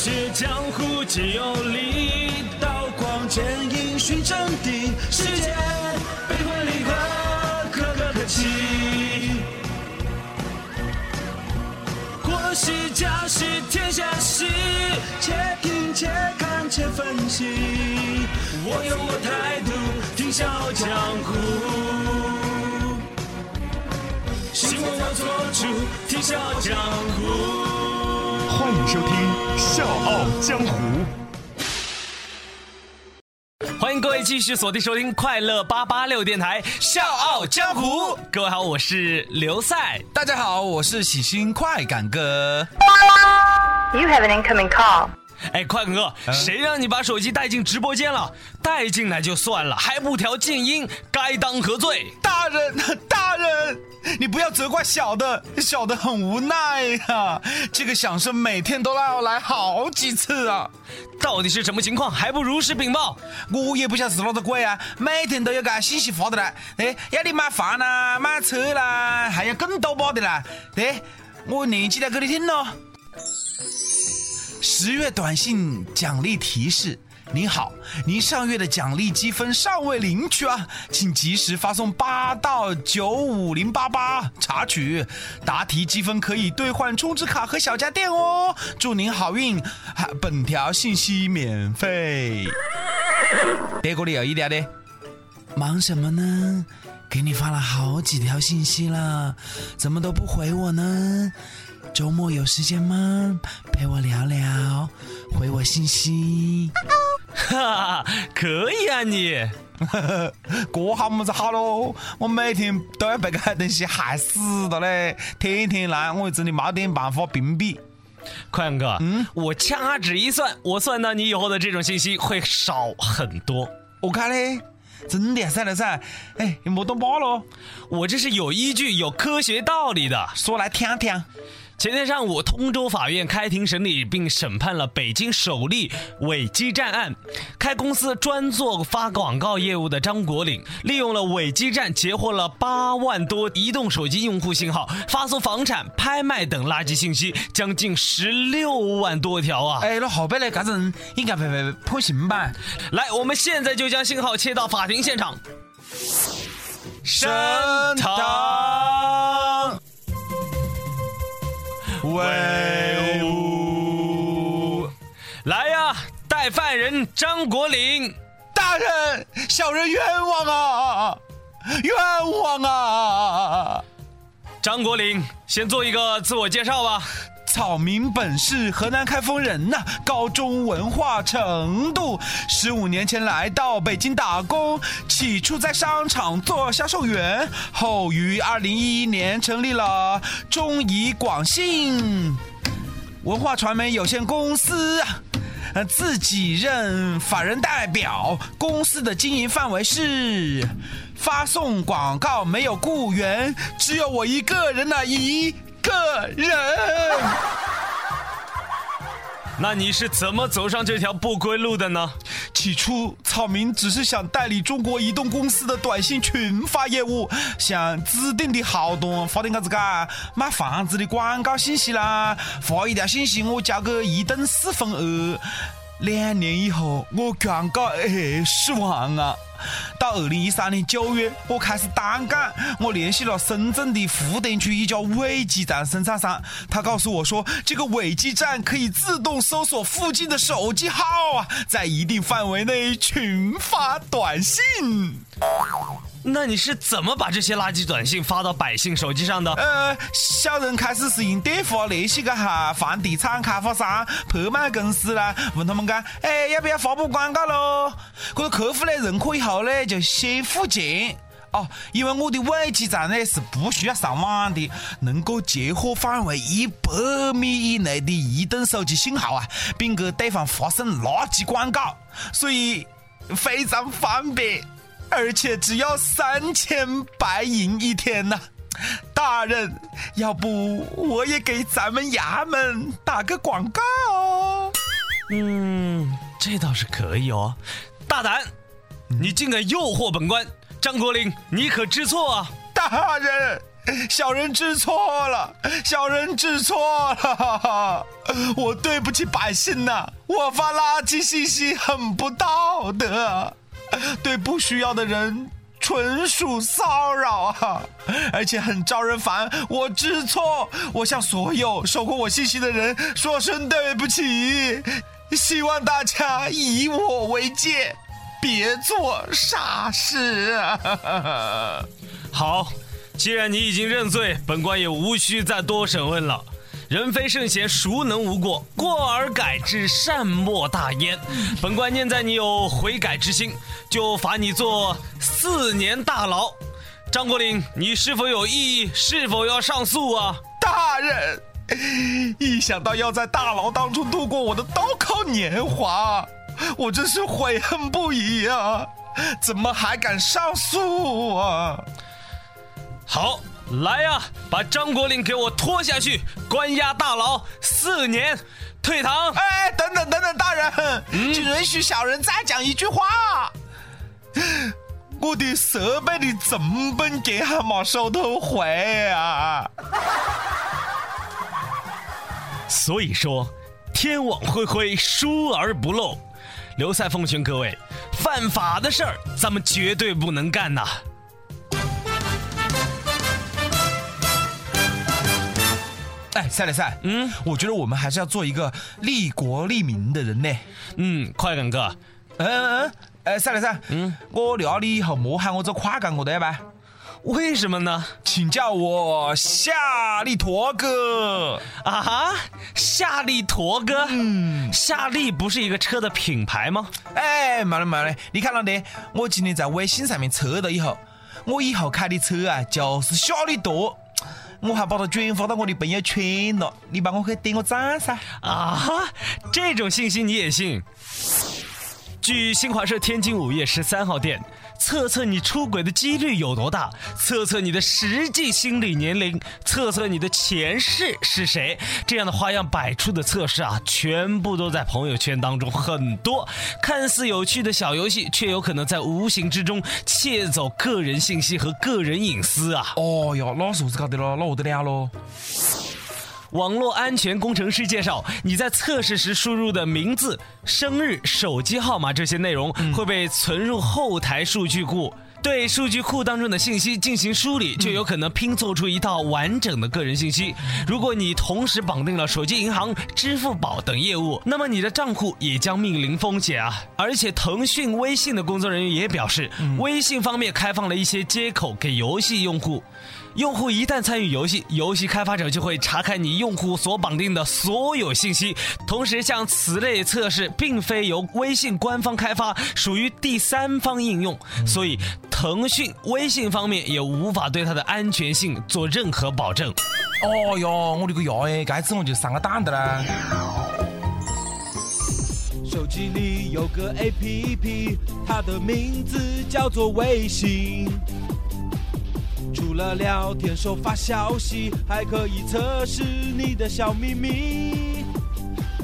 是江湖皆有理，刀光剑影寻真谛。世间悲欢离合，可歌可泣。国事家事天下事，且听且看且分析。我有我态度，听笑江湖。行我我做主，听笑江湖。欢迎收听《笑傲江湖》。欢迎各位继续锁定收听快乐八八六电台《笑傲江湖》。各位好，我是刘赛。大家好，我是喜新快感哥。You have an incoming call. 哎，快哥，谁让你把手机带进直播间了？带进来就算了，还不调静音，该当何罪？大人，大人，你不要责怪小的，小的很无奈呀、这个响声每天都要来好几次啊！到底是什么情况？还不如实禀报。我也不晓得是哪个鬼啊，每天都有个信息发的来，哎，要你买房啦、买车啦，还有更多把的啦。哎，我念起来给你听咯。十月短信奖励提示。您好，您上月的奖励积分尚未领取啊，请及时发送八到九五零八八查取。答题积分可以兑换充值卡和小家电哦。祝您好运，本条信息免费。别个里有一点的，忙什么呢？给你发了好几条信息了，怎么都不回我呢？周末有时间吗？陪我聊聊，回我信息。哈哈，可以啊你。这好么子好喽？我每天都要被这个东西害死的嘞，天天来，我真的没点办法屏蔽。宽哥，嗯，我掐指一算，我算到你以后的这种信息会少很多。我看嘞，真的赛了赛，哎，你莫懂罢喽，我这是有依据、有科学道理的。说来听听。前天上午，通州法院开庭审理并审判了北京首例伪基站案。开公司专做发广告业务的张国岭，利用了伪基站截获了八万多移动手机用户信号，发送房产、拍卖等垃圾信息，将近十六万多条啊！哎，那后边嘞，搿种人应该被被判刑吧？来，我们现在就将信号切到法庭现场。升堂威武！来呀，带犯人张国林。大人，小人冤枉啊！冤枉啊！张国林，先做一个自我介绍吧。草民本是河南开封人呐、高中文化程度。十五年前来到北京打工，起初在商场做销售员，后于二零一一年成立了中怡广信文化传媒有限公司。呃，自己任法人代表，公司的经营范围是发送广告，没有雇员，只有我一个人呐、一个人。那你是怎么走上这条不归路的呢？起初，草民只是想代理中国移动公司的短信群发业务，向指定的号段发点啥子嘎，买房子的广告信息啦，发一条信息我交个一等四分二。两年以后，我全搞哎失望啊！到二零一三年九月，我开始单干，我联系了深圳的福田区一家伪基站生产商，他告诉我说，这个伪基站可以自动搜索附近的手机号啊，在一定范围内群发短信。那你是怎么把这些垃圾短信发到百姓手机上的？呃，小人开始是用电话联系个哈房地产开发商、拍卖公司啦，问他们讲，哎，要不要发布广告喽？这个客户呢认可以后呢，就先付钱。哦，因为我的伪基站呢是不需要上网的，能够截获范围一百米以内的移动手机信号啊，并给对方发送垃圾广告，所以非常方便。而且只要三千白银一天呐、大人，要不我也给咱们衙门打个广告？嗯，这倒是可以哦。大胆，你竟敢诱惑本官，张国林，你可知错啊？大人，小人知错了，小人知错了，我对不起百姓呐、我发垃圾信息很不道德，对不需要的人纯属骚扰啊，而且很招人烦。我知错，我向所有收过我信息的人说声对不起，希望大家以我为戒，别做傻事啊。好，既然你已经认罪，本官也无需再多审问了。人非圣贤，孰能无过？过而改之，善莫大焉。本官念在你有悔改之心，就罚你坐四年大牢。张国林，你是否有异议？是否要上诉啊？大人，一想到要在大牢当中度过我的刀口年华，我真是悔恨不已啊！怎么还敢上诉啊？好，来呀、把张国林给我拖下去，关押大牢四年，退堂。哎，等等等等，大人，请允许小人再讲一句话。我的设备的成本给还没收头回啊！所以说，天网恢恢，疏而不漏。刘赛奉劝各位，犯法的事儿咱们绝对不能干呐。哎，赛雷赛，嗯，我觉得我们还是要做一个利国利民的人呢。嗯，快感哥，嗯嗯嗯，哎，赛雷赛，嗯，我留下你以后莫喊我做快感我的吧，为什么呢？请叫我夏利驼哥。啊哈，夏利驼哥，嗯，夏利不是一个车的品牌吗？哎，没了没了，你看到的，我今天在微信上面测了以后，我以后开的车啊就是夏利多，我还把它转发到我的朋友圈了，你帮我去点个赞噻。啊哈，这种信息你也信？据新华社天津五月十三号电，测测你出轨的几率有多大，测测你的实际心理年龄，测测你的前世是谁，这样的花样百出的测试啊，全部都在朋友圈当中很多。看似有趣的小游戏，却有可能在无形之中窃走个人信息和个人隐私啊！哦哟，那是不是搞的了？那我得了喽。网络安全工程师介绍，你在测试时输入的名字、生日、手机号码这些内容会被存入后台数据库。对数据库当中的信息进行梳理，就有可能拼凑出一套完整的个人信息。如果你同时绑定了手机银行、支付宝等业务，那么你的账户也将面临风险啊！而且，腾讯微信的工作人员也表示，微信方面开放了一些接口给游戏用户。用户一旦参与游戏，游戏开发者就会查看你用户所绑定的所有信息。同时，像此类测试并非由微信官方开发，属于第三方应用，所以腾讯微信方面也无法对它的安全性做任何保证。哦哟，我的个呀哎，该次我就上个当的啦。手机里有个 APP，它的名字叫做微信。除了聊天、收发消息，还可以测试你的小秘密。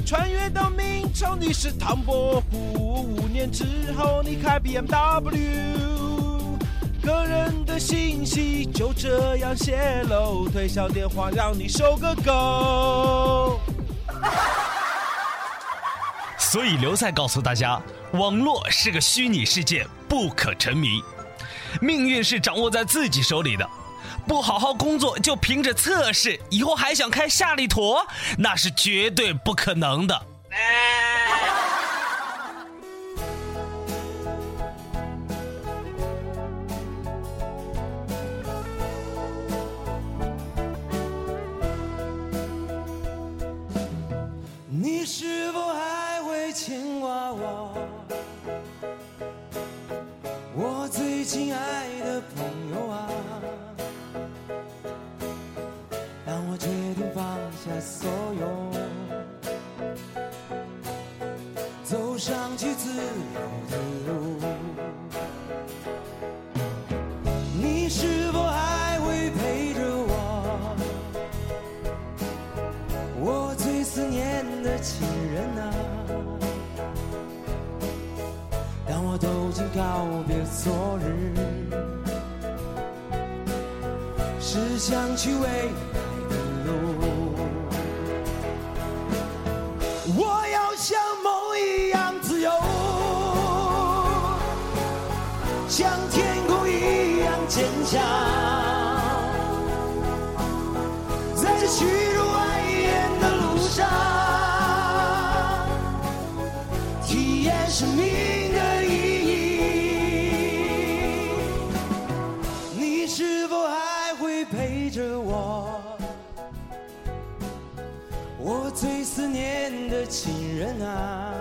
穿越到明朝，你是唐伯虎；五年之后，你开 BMW。个人的信息就这样泄露，推销电话让你收个够。所以刘赛告诉大家，网络是个虚拟世界，不可沉迷。命运是掌握在自己手里的，不好好工作就凭着测试，以后还想开夏利坨，那是绝对不可能的。上去自由的路，你是否还会陪着我？我最思念的亲人啊，当我走进告别昨日，是想去为像天空一样坚强，在这虚如蜿蜒的路上，体验生命的意义。你是否还会陪着我？我最思念的亲人啊，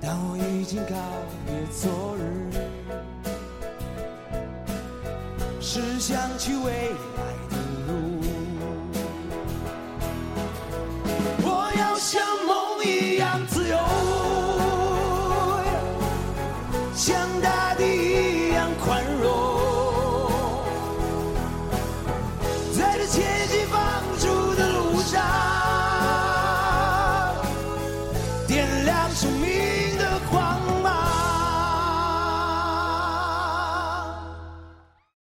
但我已经告别昨日，是想去未